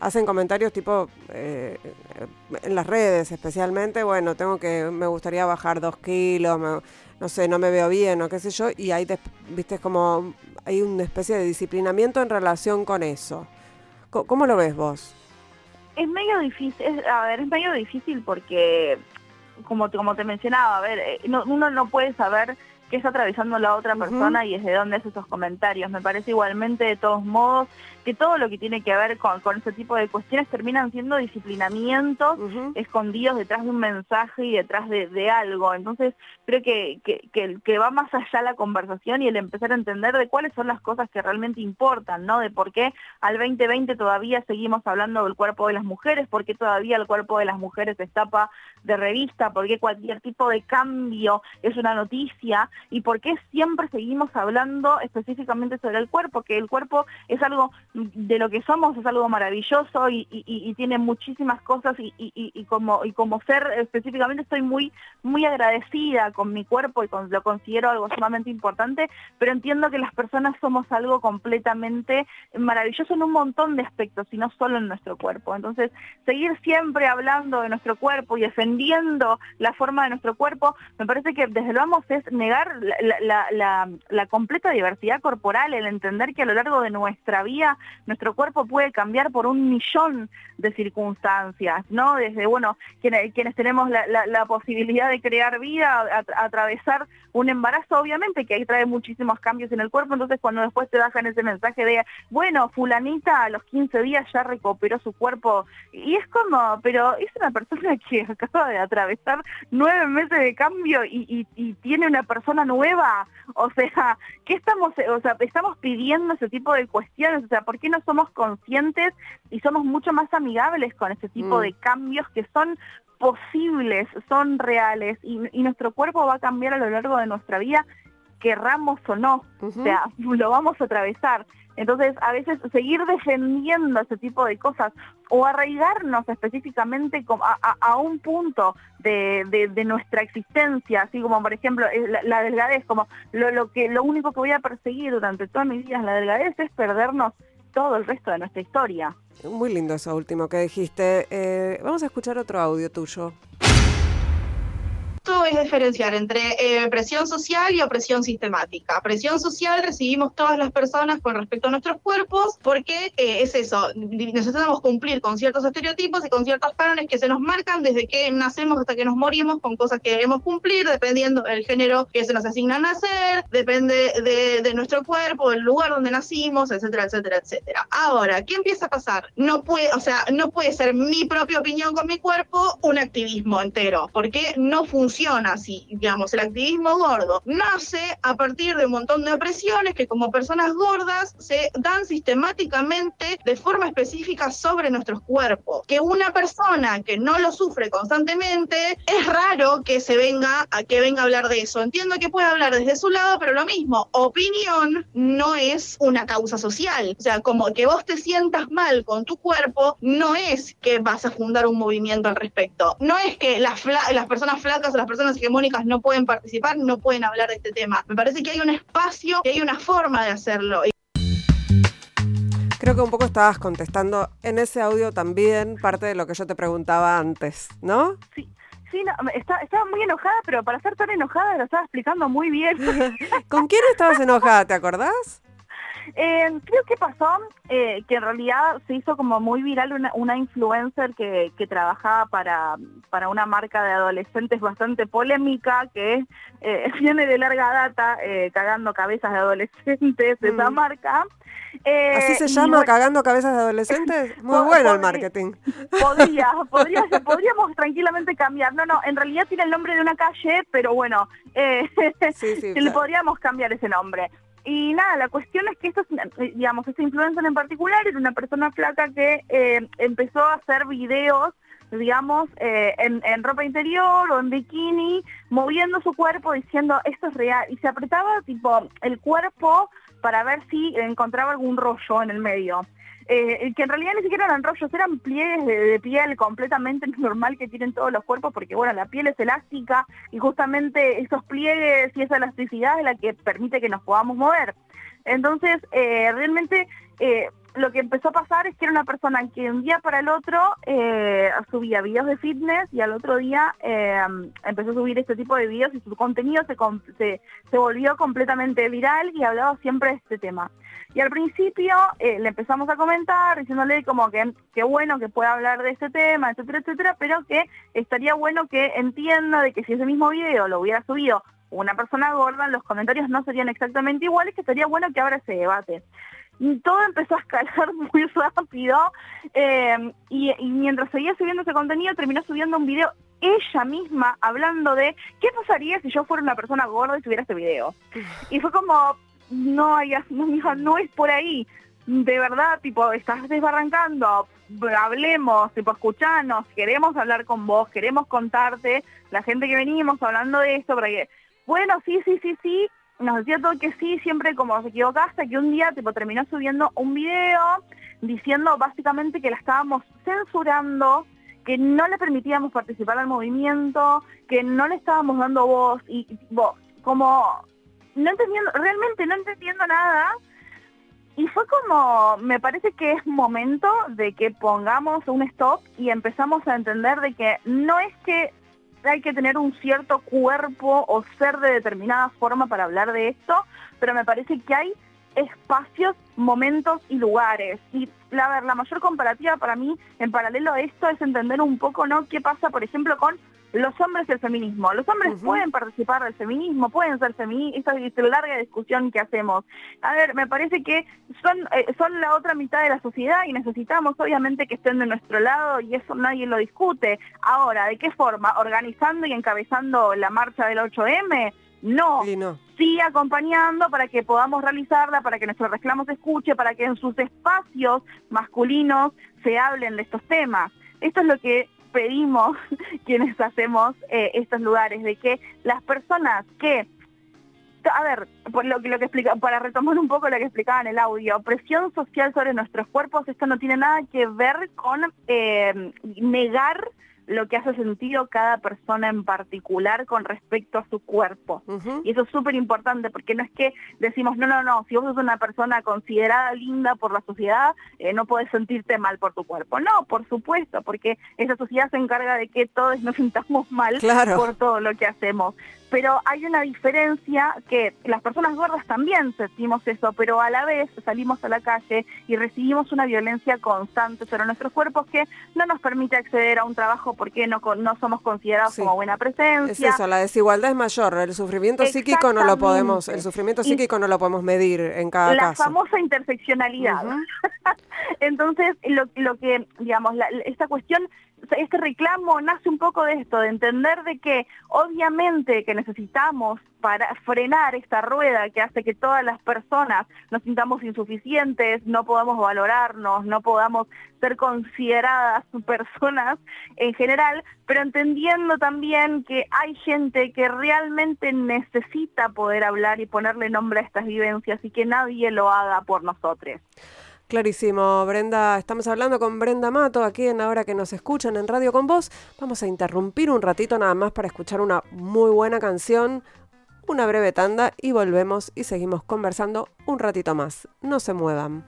hacen comentarios tipo en las redes especialmente, bueno, tengo que, me gustaría bajar dos kilos, me, no sé, no me veo bien o qué sé yo, y ahí, viste, como hay una especie de disciplinamiento en relación con eso. ¿Cómo, lo ves vos? Es medio difícil, a ver, es medio difícil porque, como, como te mencionaba, a ver, eh, uno no puede saber qué está atravesando la otra persona y desde dónde es esos comentarios. Me parece igualmente de todos modos que todo lo que tiene que ver con, con ese tipo de cuestiones terminan siendo disciplinamientos escondidos detrás de un mensaje y detrás de, algo. Entonces creo que, que, que, va más allá la conversación y el empezar a entender de cuáles son las cosas que realmente importan, ¿no? De por qué al 2020 todavía seguimos hablando del cuerpo de las mujeres, por qué todavía el cuerpo de las mujeres se tapa de revista, por qué cualquier tipo de cambio es una noticia y por qué siempre seguimos hablando específicamente sobre el cuerpo, que el cuerpo es algo de lo que somos es algo maravilloso y, tiene muchísimas cosas y, como, y como ser específicamente estoy muy, muy agradecida con mi cuerpo y lo considero algo sumamente importante, pero entiendo que las personas somos algo completamente maravilloso en un montón de aspectos y no solo en nuestro cuerpo. Entonces, seguir siempre hablando de nuestro cuerpo y defendiendo la forma de nuestro cuerpo, me parece que desde lo vamos es negar la completa diversidad corporal, el entender que a lo largo de nuestra vida nuestro cuerpo puede cambiar por un millón de circunstancias, ¿no? Desde, bueno, quienes, tenemos la, posibilidad de crear vida, atravesar un embarazo, obviamente que ahí trae muchísimos cambios en el cuerpo, entonces cuando después te bajan ese mensaje de, bueno, fulanita a los 15 días ya recuperó su cuerpo, y es como, pero es una persona [laughs] que acaba de atravesar nueve meses de cambio y, tiene una persona nueva, o sea, ¿qué estamos, o sea, estamos pidiendo ese tipo de cuestiones? O sea, ¿por qué no somos conscientes y somos mucho más amigables con ese tipo mm. de cambios que son posibles, son reales y, nuestro cuerpo va a cambiar a lo largo de nuestra vida, querramos o no, o sea, [laughs] lo vamos a atravesar. Entonces, a veces seguir defendiendo ese tipo de cosas o arraigarnos específicamente a, un punto de, nuestra existencia, así como por ejemplo la, delgadez, como lo, lo, que, lo único que voy a perseguir durante toda mi vida es la delgadez, es perdernos todo el resto de nuestra historia. Muy lindo eso último que dijiste. Eh, vamos a escuchar otro audio tuyo es diferenciar entre eh, presión social y opresión sistemática. Presión social recibimos todas las personas con respecto a nuestros cuerpos porque eh, es eso, necesitamos cumplir con ciertos estereotipos y con ciertos cánones que se nos marcan desde que nacemos hasta que nos morimos con cosas que debemos cumplir dependiendo del género que se nos asigna a nacer, depende de, de nuestro cuerpo, del lugar donde nacimos, etcétera, etcétera, etcétera. Ahora, ¿qué empieza a pasar? No puede, o sea, no puede ser mi propia opinión con mi cuerpo un activismo entero, porque no funciona así, digamos, el activismo gordo nace a partir de un montón de opresiones que como personas gordas se dan sistemáticamente de forma específica sobre nuestros cuerpos. Que una persona que no lo sufre constantemente, es raro que se venga a que venga a hablar de eso. Entiendo que puede hablar desde su lado, pero lo mismo, opinión no es una causa social. O sea, como que vos te sientas mal con tu cuerpo, no es que vas a fundar un movimiento al respecto. No es que las, las personas flacas o las personas hegemónicas no pueden participar, no pueden hablar de este tema. Me parece que hay un espacio, que hay una forma de hacerlo. Creo que un poco estabas contestando en ese audio también parte de lo que yo te preguntaba antes, ¿no? Sí. Sí, estaba muy enojada, pero para ser tan enojada lo estaba explicando muy bien. [laughs] ¿Con quién estabas enojada? ¿Te acordás? Eh, creo que pasó eh, que en realidad se hizo como muy viral una, influencer que, trabajaba para, para una marca de adolescentes bastante polémica, que eh, [laughs] viene de larga data eh, cagando cabezas de adolescentes de esa mm. marca. ¿Así se llama Cagando Cabezas de Adolescentes? [laughs] Muy bueno el marketing. Podría, [laughs] podría, podríamos tranquilamente cambiar. No, no, en realidad tiene el nombre de una calle, pero bueno, le podríamos cambiar ese nombre. Y nada, la cuestión es que esto, digamos, esta influencer en particular era una persona flaca que eh, empezó a hacer videos, digamos, eh, en, en, ropa interior o en bikini, moviendo su cuerpo diciendo esto es real. Y se apretaba tipo el cuerpo para ver si encontraba algún rollo en el medio. Eh, que en realidad ni siquiera eran rollos, eran pliegues de, piel completamente [laughs] normal que tienen todos los cuerpos, porque bueno, la piel es elástica y justamente esos pliegues y esa elasticidad es la que permite que nos podamos mover. Entonces, eh, realmente eh, lo que empezó a pasar es que era una persona que un día para el otro subía videos de fitness y al otro día empezó a subir este tipo de videos y su contenido se, se, se volvió completamente viral y hablaba siempre de este tema. Y al principio eh, le empezamos a comentar, diciéndole como que qué bueno que pueda hablar de este tema, etcétera, etcétera, pero que estaría bueno que entienda de que si ese mismo video lo hubiera subido una persona gorda, los comentarios no serían exactamente iguales, que sería bueno que abra ese debate. Y todo empezó a escalar [laughs] muy rápido eh, y, y, mientras seguía subiendo ese contenido terminó subiendo un video ella misma hablando de qué pasaría si yo fuera una persona gorda y tuviera este video. Y fue como, no, no, no es por ahí. De verdad, tipo, estás desbarrancando, hablemos, tipo, escuchanos, queremos hablar con vos, queremos contarte, la gente que venimos hablando de esto, para que, bueno, sí, sí, sí, sí, nos decía todo que sí, siempre como se equivocaste, que un día tipo terminó subiendo un video diciendo básicamente que la estábamos censurando, que no le permitíamos participar al movimiento, que no le estábamos dando voz y vos, como no entendiendo, realmente no entendiendo nada. Y fue como, me parece que es momento de que pongamos un stop y empezamos a entender de que no es que hay que tener un cierto cuerpo o ser de determinada forma para hablar de esto, pero me parece que hay espacios, momentos y lugares. Y la, mayor comparativa para mí, en paralelo a esto, es entender un poco, ¿no? ¿Qué pasa, por ejemplo, con los hombres y el feminismo. Los hombres pueden participar del feminismo, pueden ser feministas, esta es larga discusión que hacemos. A ver, me parece que son, eh, son la otra mitad de la sociedad y necesitamos obviamente que estén de nuestro lado y eso nadie lo discute. Ahora, ¿de qué forma? ¿Organizando y encabezando la marcha del 8M? No. Sí, no. sí acompañando para que podamos realizarla, para que nuestro reclamo se escuche, para que en sus espacios masculinos se hablen de estos temas. Esto es lo que pedimos [laughs] quienes hacemos eh, estos lugares, de que las personas que a ver, por lo lo que explica, para retomar un poco lo que explicaba en el audio, presión social sobre nuestros cuerpos, esto no tiene nada que ver con eh, negar lo que hace sentido cada persona en particular con respecto a su cuerpo. Y eso es súper importante porque no es que decimos, no, no, no, si vos sos una persona considerada linda por la sociedad, eh, no puedes sentirte mal por tu cuerpo. No, por supuesto, porque esa sociedad se encarga de que todos nos sintamos mal por todo lo que hacemos pero hay una diferencia que las personas gordas también sentimos eso, pero a la vez salimos a la calle y recibimos una violencia constante sobre nuestros cuerpos que no nos permite acceder a un trabajo porque no, no somos considerados como buena presencia. Es eso, la desigualdad es mayor, el sufrimiento psíquico no lo podemos, el sufrimiento psíquico no lo podemos medir en cada la caso. La famosa interseccionalidad. [laughs] Entonces, lo, lo que, digamos, esta cuestión este reclamo nace un poco de esto, de entender de que obviamente que necesitamos para frenar esta rueda que hace que todas las personas nos sintamos insuficientes, no podamos valorarnos, no podamos ser consideradas [laughs] personas en general, pero entendiendo también que hay gente que realmente necesita poder hablar y ponerle nombre a estas vivencias y que nadie lo haga por nosotros. Clarísimo, Brenda. Estamos hablando con Brenda Mato aquí en Ahora que nos escuchan en Radio con Vos. Vamos a interrumpir un ratito nada más para escuchar una muy buena canción, una breve tanda y volvemos y seguimos conversando un ratito más. No se muevan.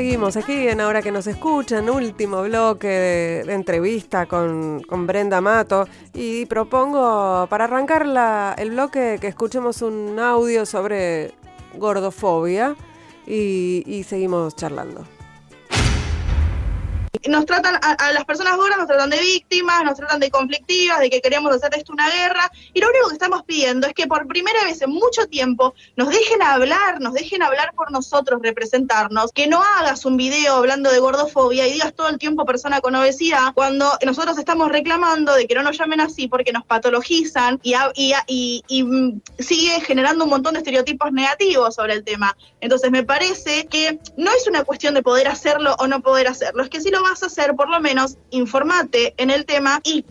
Seguimos aquí en Ahora que nos escuchan, último bloque de, entrevista con, Brenda Mato. Y propongo para arrancar el bloque que escuchemos un audio sobre gordofobia y seguimos charlando nos tratan a, las personas gordas, nos tratan de víctimas, nos tratan de conflictivas, de que queremos hacer esto una guerra. Y lo único que estamos pidiendo es que por primera vez en mucho tiempo nos dejen hablar, nos dejen hablar por nosotros, representarnos, que no hagas un video hablando de gordofobia y digas todo el tiempo persona con obesidad, cuando nosotros estamos reclamando de que no nos llamen así porque nos patologizan y, y, mm, sigue generando un montón de estereotipos negativos sobre el tema. Entonces me parece que no es una cuestión de poder hacerlo o no poder hacerlo, es que si lo vas a hacer, por lo menos informate en el tema y,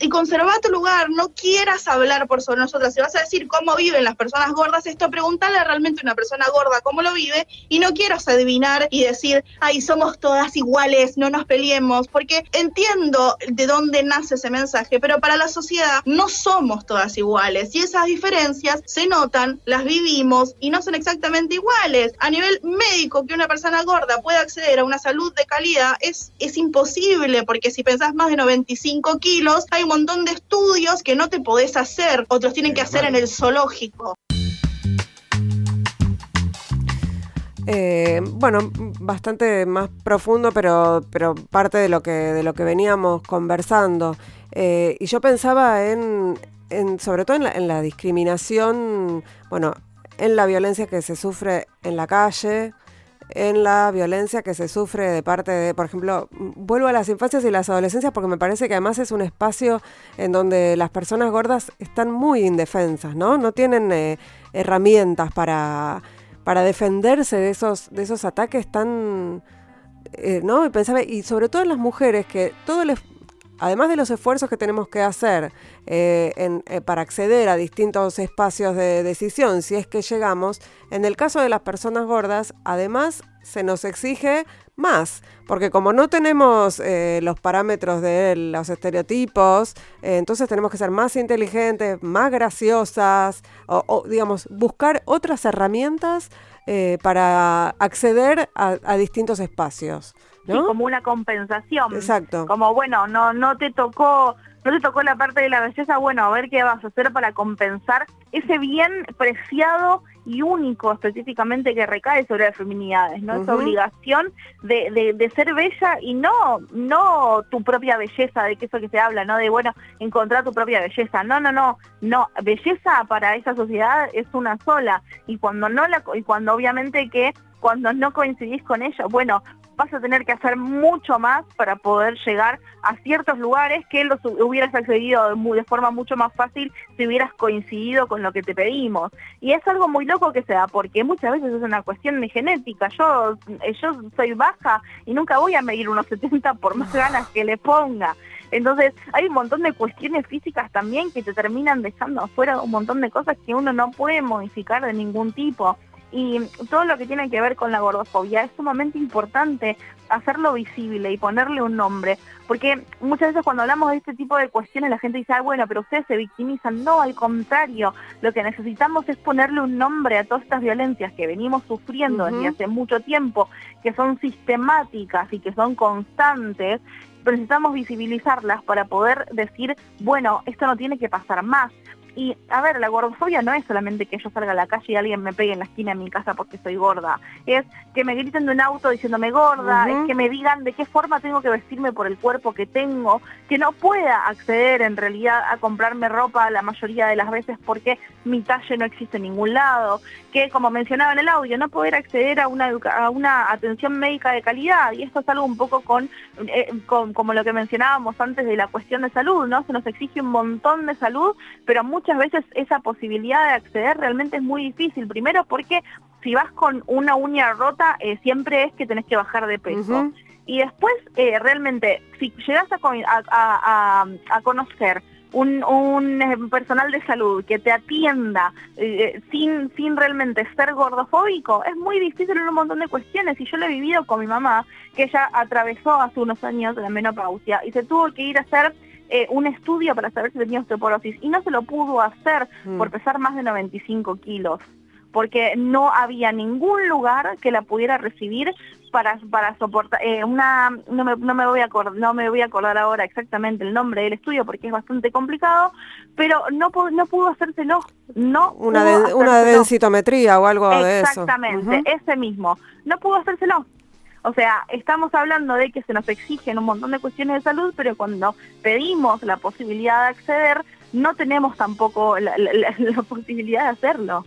y conserva tu lugar, no quieras hablar por sobre nosotras. Si vas a decir cómo viven las personas gordas, esto pregúntale realmente a una persona gorda cómo lo vive y no quieras adivinar y decir, ay, somos todas iguales, no nos peleemos, porque entiendo de dónde nace ese mensaje, pero para la sociedad no somos todas iguales y esas diferencias se notan, las vivimos y no son exactamente iguales. A nivel médico, que una persona gorda pueda acceder a una salud de calidad es es imposible, porque si pensás más de 95 kilos, hay un montón de estudios que no te podés hacer, otros tienen que hacer en el zoológico. eh, bueno, bastante más profundo, pero, pero parte de lo que, de lo que veníamos conversando. Eh, y yo pensaba en, sobre todo en la, en la, discriminación, bueno, en la violencia que se sufre en la calle, en la violencia que se sufre de parte de, por ejemplo, vuelvo a las infancias y las adolescencias porque me parece que además es un espacio en donde las personas gordas están muy indefensas, ¿no? No tienen eh, herramientas para, para defenderse de esos, de esos ataques tan... Eh, ¿no? Y pensaba, y sobre todo en las mujeres, que todo el, además de los esfuerzos que tenemos que hacer eh, eh, para acceder a distintos espacios de decisión, si es que llegamos, en el caso de las personas gordas, además se nos exige más, porque como no tenemos eh, los parámetros de los estereotipos, entonces tenemos que ser más inteligentes, más graciosas, o, digamos, buscar otras herramientas para acceder a distintos espacios como una compensación. Exacto. Como, bueno, no, no te tocó, no te tocó la parte de la belleza, bueno, a ver qué vas a hacer para compensar ese bien preciado y único específicamente que recae sobre las feminidades, ¿no? Esa obligación de, de, ser bella y no, no tu propia belleza, de que eso que se habla, ¿no? De, bueno, encontrar tu propia belleza. No, no, no, no. Belleza para esa sociedad es una sola. Y cuando no la, y cuando obviamente que cuando no coincidís con ella, bueno, vas a tener que hacer mucho más para poder llegar a ciertos lugares que los hubieras accedido de, forma mucho más fácil si hubieras coincidido con lo que te pedimos. Y es algo muy loco que sea, porque muchas veces es una cuestión de genética. Yo, eh, yo soy baja y nunca voy a medir unos [laughs] 70 por más ganas que le ponga. Entonces, hay un montón de cuestiones físicas también que te terminan dejando afuera un montón de cosas que uno no puede modificar de ningún tipo y todo lo que tiene que ver con la gordofobia es sumamente importante hacerlo visible y ponerle un nombre, porque muchas veces cuando hablamos de este tipo de cuestiones la gente dice, ah, bueno, pero ustedes se victimizan. No, al contrario, lo que necesitamos es ponerle un nombre a todas estas violencias que venimos sufriendo desde hace mucho tiempo, que son sistemáticas y que son constantes, necesitamos visibilizarlas para poder decir, bueno, esto no tiene que pasar más. Y, a ver, la gordofobia no es solamente que yo salga a la calle y alguien me pegue en la esquina de mi casa porque soy gorda. Es que me griten de un auto diciéndome gorda, es que me digan de qué forma tengo que vestirme por el cuerpo que tengo, que no pueda acceder en realidad a comprarme ropa la mayoría de las veces porque mi talle no existe en ningún lado, que como mencionaba en el audio, no poder acceder a una, a una atención médica de calidad. Y esto es algo un poco con, eh, con, como lo que mencionábamos antes de la cuestión de salud, ¿no? Se nos exige un montón de salud, pero mucho muchas veces esa posibilidad de acceder realmente es muy difícil. Primero porque si vas con una uña rota, eh, siempre es que tenés que bajar de peso. Y después, eh, realmente, si llegas a, a, conocer un, un, eh, personal de salud que te atienda sin, sin realmente ser gordofóbico, es muy difícil en un montón de cuestiones. Y yo lo he vivido con mi mamá, que ella atravesó hace unos años la menopausia y se tuvo que ir a hacer eh, un estudio para saber si tenía osteoporosis y no se lo pudo hacer mm. por pesar más de 95 kilos porque no había ningún lugar que la pudiera recibir para, para soportar eh, una no me, no me voy a acordar, no me voy a acordar ahora exactamente el nombre del estudio porque es bastante complicado pero no no pudo hacérselo no una una densitometría o algo de eso. Exactamente ese mismo. No pudo hacérselo o sea, estamos hablando de que se nos exigen un montón de cuestiones de salud, pero cuando pedimos la posibilidad de acceder, no tenemos tampoco [laughs] la, posibilidad de hacerlo.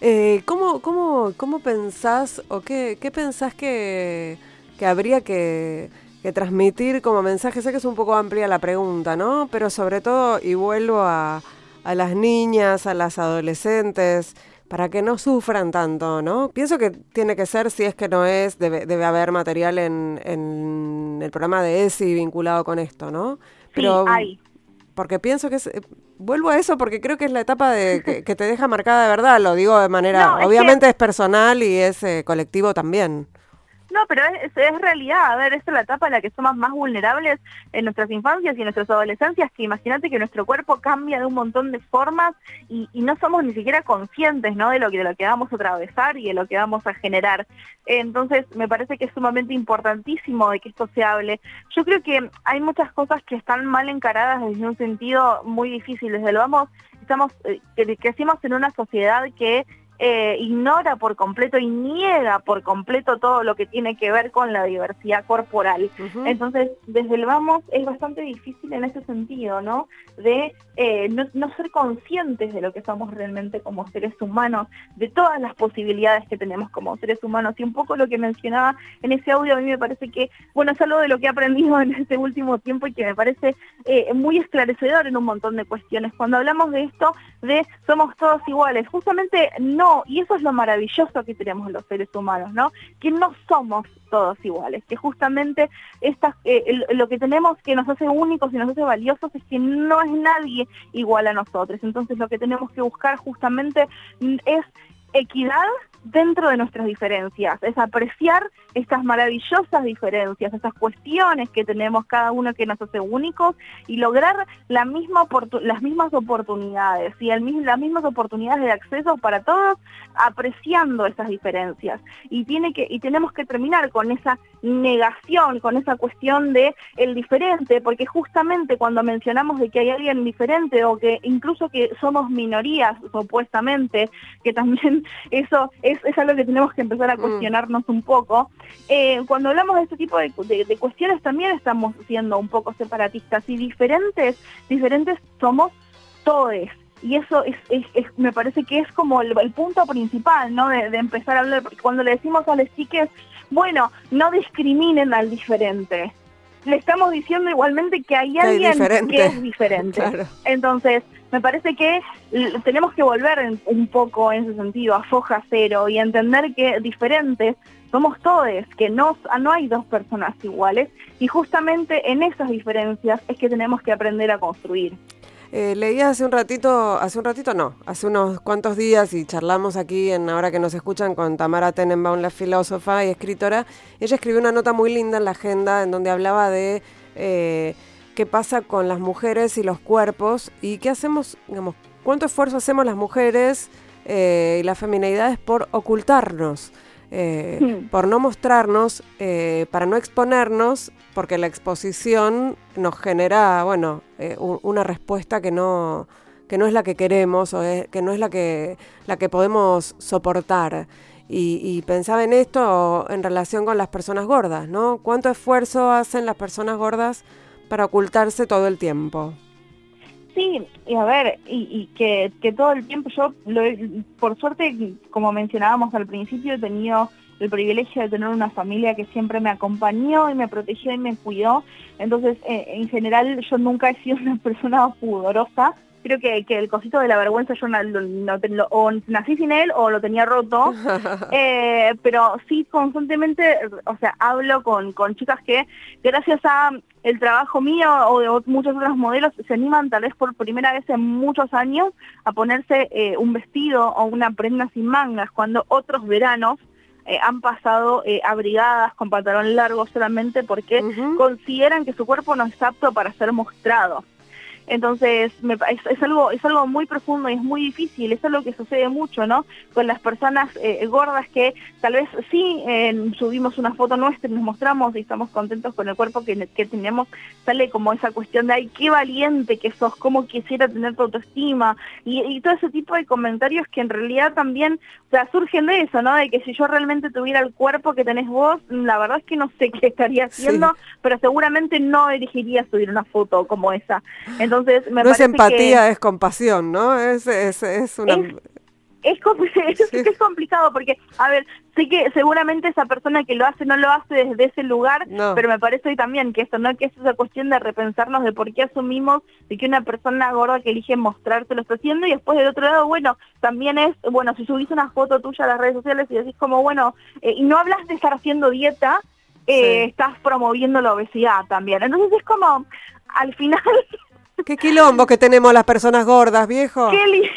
Eh, ¿cómo, cómo, ¿Cómo pensás o qué, qué pensás que, habría que, que, transmitir como mensaje? Sé que es un poco amplia la pregunta, ¿no? Pero sobre todo, y vuelvo a, a las niñas, a las adolescentes, para que no sufran tanto, ¿no? Pienso que tiene que ser, si es que no es, debe, debe haber material en, en, el programa de ESI vinculado con esto, ¿no? Pero, sí, hay. Porque pienso que es... Eh, vuelvo a eso porque creo que es la etapa de que, te deja marcada de verdad, lo digo de manera... [laughs] obviamente es personal y es eh, colectivo también. No, pero es, realidad. A ver, esta es la etapa en la que somos más vulnerables en nuestras infancias y en nuestras adolescencias, que imagínate que nuestro cuerpo cambia de un montón de formas y, no somos ni siquiera conscientes ¿no? de, lo que, de lo que vamos a atravesar y de lo que vamos a generar. Entonces, me parece que es sumamente importantísimo de que esto se hable. Yo creo que hay muchas cosas que están mal encaradas desde un sentido muy difícil. Desde lo vamos, estamos, eh, crecimos en una sociedad que eh, ignora por completo y niega por completo todo lo que tiene que ver con la diversidad corporal. Entonces, desde el vamos es bastante difícil en ese sentido, ¿no? De eh, no, no, ser conscientes de lo que somos realmente como seres humanos, de todas las posibilidades que tenemos como seres humanos. Y un poco lo que mencionaba en ese audio, a mí me parece que, bueno, es algo de lo que he aprendido en este último tiempo y que me parece eh, muy esclarecedor en un montón de cuestiones. Cuando hablamos de esto, de somos todos iguales, justamente no y eso es lo maravilloso que tenemos los seres humanos, ¿no? Que no somos todos iguales, que justamente esta, eh, lo que tenemos que nos hace únicos y nos hace valiosos es que no es nadie igual a nosotros. Entonces lo que tenemos que buscar justamente es equidad dentro de nuestras diferencias, es apreciar estas maravillosas diferencias, estas cuestiones que tenemos cada uno que nos hace únicos y lograr la misma las mismas oportunidades y el, las mismas oportunidades de acceso para todos, apreciando esas diferencias. Y, tiene que, y tenemos que terminar con esa negación, con esa cuestión de el diferente, porque justamente cuando mencionamos de que hay alguien diferente o que incluso que somos minorías supuestamente, que también [laughs] eso es, es algo que tenemos que empezar a mm. cuestionarnos un poco. Eh, cuando hablamos de este tipo de, cuestiones también estamos siendo un poco separatistas y diferentes, diferentes somos todos. Y eso es, me parece que es como el, punto principal, ¿no? De, empezar a hablar, porque cuando le decimos a las chiques, bueno, no discriminen al diferente. Le estamos diciendo igualmente que hay alguien que es diferente. Entonces, me parece que tenemos que volver un poco en ese sentido a foja cero y entender que diferentes somos todos, que no, no hay dos personas iguales y justamente en esas diferencias es que tenemos que aprender a construir. Eh, leía hace un ratito, hace un ratito no, hace unos cuantos días y charlamos aquí en Ahora que nos escuchan con Tamara Tenenbaum, la filósofa y escritora. Ella escribió una nota muy linda en la agenda en donde hablaba de eh, qué pasa con las mujeres y los cuerpos y qué hacemos, digamos, cuánto esfuerzo hacemos las mujeres eh, y las feminidades por ocultarnos, eh, por no mostrarnos, eh, para no exponernos, porque la exposición nos genera, bueno, una respuesta que no que no es la que queremos o que no es la que la que podemos soportar. Y, y, pensaba en esto en relación con las personas gordas, ¿no? ¿Cuánto esfuerzo hacen las personas gordas para ocultarse todo el tiempo. Sí, y a ver, y, que, todo el tiempo yo, lo por suerte, como mencionábamos al principio, he tenido el privilegio de tener una familia que siempre me acompañó y me protegió y me cuidó. Entonces, eh, en general, yo nunca he sido [laughs] una persona pudorosa creo que, que el cosito de la vergüenza yo no, no, o nací sin él o lo tenía roto, [laughs] eh, pero sí constantemente, o sea, hablo con, con chicas que gracias a el trabajo mío o de muchos otros modelos se animan tal vez por primera vez en muchos años a ponerse eh, un vestido o una prenda sin mangas cuando otros veranos eh, han pasado abrigadas con pantalón largo solamente porque consideran que su cuerpo no es apto para ser mostrado. Entonces, es, algo es algo muy profundo y es muy difícil, eso es lo que sucede mucho, ¿no? Con las personas eh, gordas que tal vez sí eh, subimos una foto nuestra y nos mostramos y estamos contentos con el cuerpo que, tenemos, sale como esa cuestión de, ay, qué valiente que sos, cómo quisiera tener tu autoestima, y, todo ese tipo de comentarios que en realidad también, o sea, surgen de eso, ¿no? De que si yo realmente tuviera el cuerpo que tenés vos, la verdad es que no sé [laughs] qué estaría haciendo, pero seguramente no elegiría subir una foto como esa. Entonces, no es empatía, es compasión, ¿no? Es, es, es una... Es, [laughs] es, complicado porque, a ver, sé que seguramente esa persona que lo hace no lo hace desde ese lugar, pero me parece también que esto, ¿no? Que es esa cuestión de repensarnos de por qué asumimos de que una persona gorda que elige mostrarse lo está haciendo y después del otro lado, bueno, también es, bueno, si subís una foto tuya a las redes sociales y decís como, bueno, eh, y no hablas de estar haciendo dieta, eh, estás promoviendo la obesidad también. Entonces es como, al final [laughs] Qué quilombo que tenemos las personas gordas, viejo. Qué,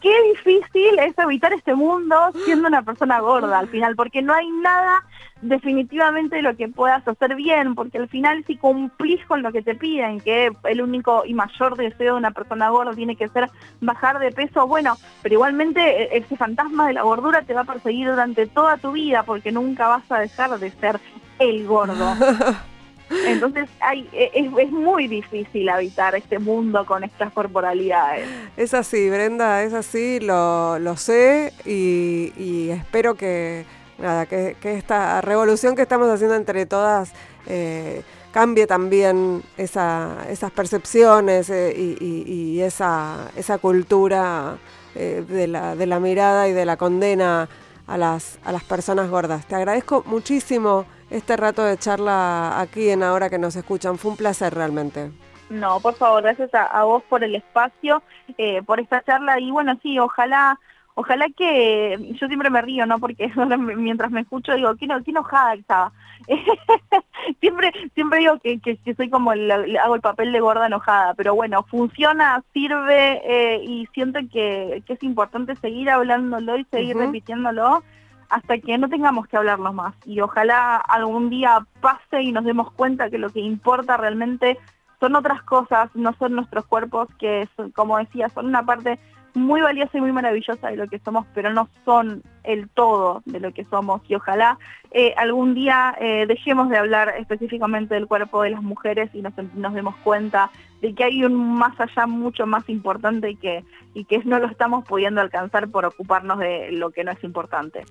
qué, [laughs] difícil es evitar este mundo siendo una persona gorda al final, porque no hay nada definitivamente lo que puedas hacer bien, porque al final si cumplís con lo que te piden, que el único y mayor deseo de una persona gorda tiene que ser bajar de peso, bueno, pero igualmente e, ese fantasma de la gordura te va a perseguir durante toda tu vida, porque nunca vas a dejar de ser el gordo. [laughs] Entonces hay, e, es, muy difícil habitar este mundo con estas corporalidades. Es así, Brenda, es así, lo, lo sé y, espero que, nada, que, esta revolución que estamos haciendo entre todas eh, cambie también esas percepciones eh, y, esa, esa cultura eh, de, la, de la mirada y de la condena a las, a las personas gordas. Te agradezco muchísimo este rato de charla aquí en Ahora que nos escuchan. Fue un placer realmente. No, por favor, gracias a, vos por el espacio, eh, por esta charla y bueno, sí, ojalá ojalá que yo siempre me río, ¿no? Porque [laughs] mientras me escucho digo, qué, no, qué enojada estaba. [laughs] siempre siempre digo que, que, soy como hago el papel de gorda enojada, pero bueno, funciona, sirve eh, y siento que, que, es importante seguir hablándolo y seguir repitiéndolo hasta que no tengamos que hablarlo más. Y ojalá algún día pase y nos demos cuenta que lo que importa realmente son otras cosas, no son nuestros cuerpos, que como decía, son una parte muy valiosa y muy maravillosa de lo que somos, pero no son el todo de lo que somos. Y ojalá eh, algún día eh, dejemos de hablar específicamente del cuerpo de las mujeres y nos, nos, demos cuenta de que hay un más allá mucho más importante y que, y que no lo estamos pudiendo alcanzar por ocuparnos de lo que no es importante.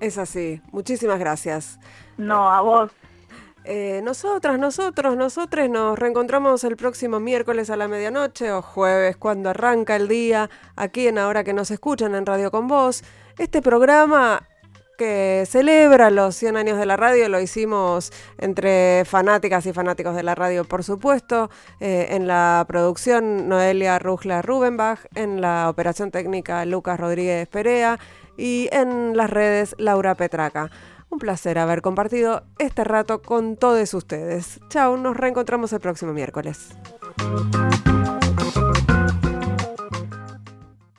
Es así. Muchísimas gracias. No, a vos. Eh, nosotras, nosotros, nosotros nos reencontramos el próximo miércoles a la medianoche o jueves cuando arranca el día aquí en Ahora que nos escuchan en Radio con Vos. Este programa que celebra los 100 años de la radio, lo hicimos entre fanáticas y fanáticos de la radio, por supuesto, eh, en la producción Noelia Rugla Rubenbach, en la operación técnica Lucas Rodríguez Perea y en las redes Laura Petraca. Un placer haber compartido este rato con todos ustedes. Chao, nos reencontramos el próximo miércoles.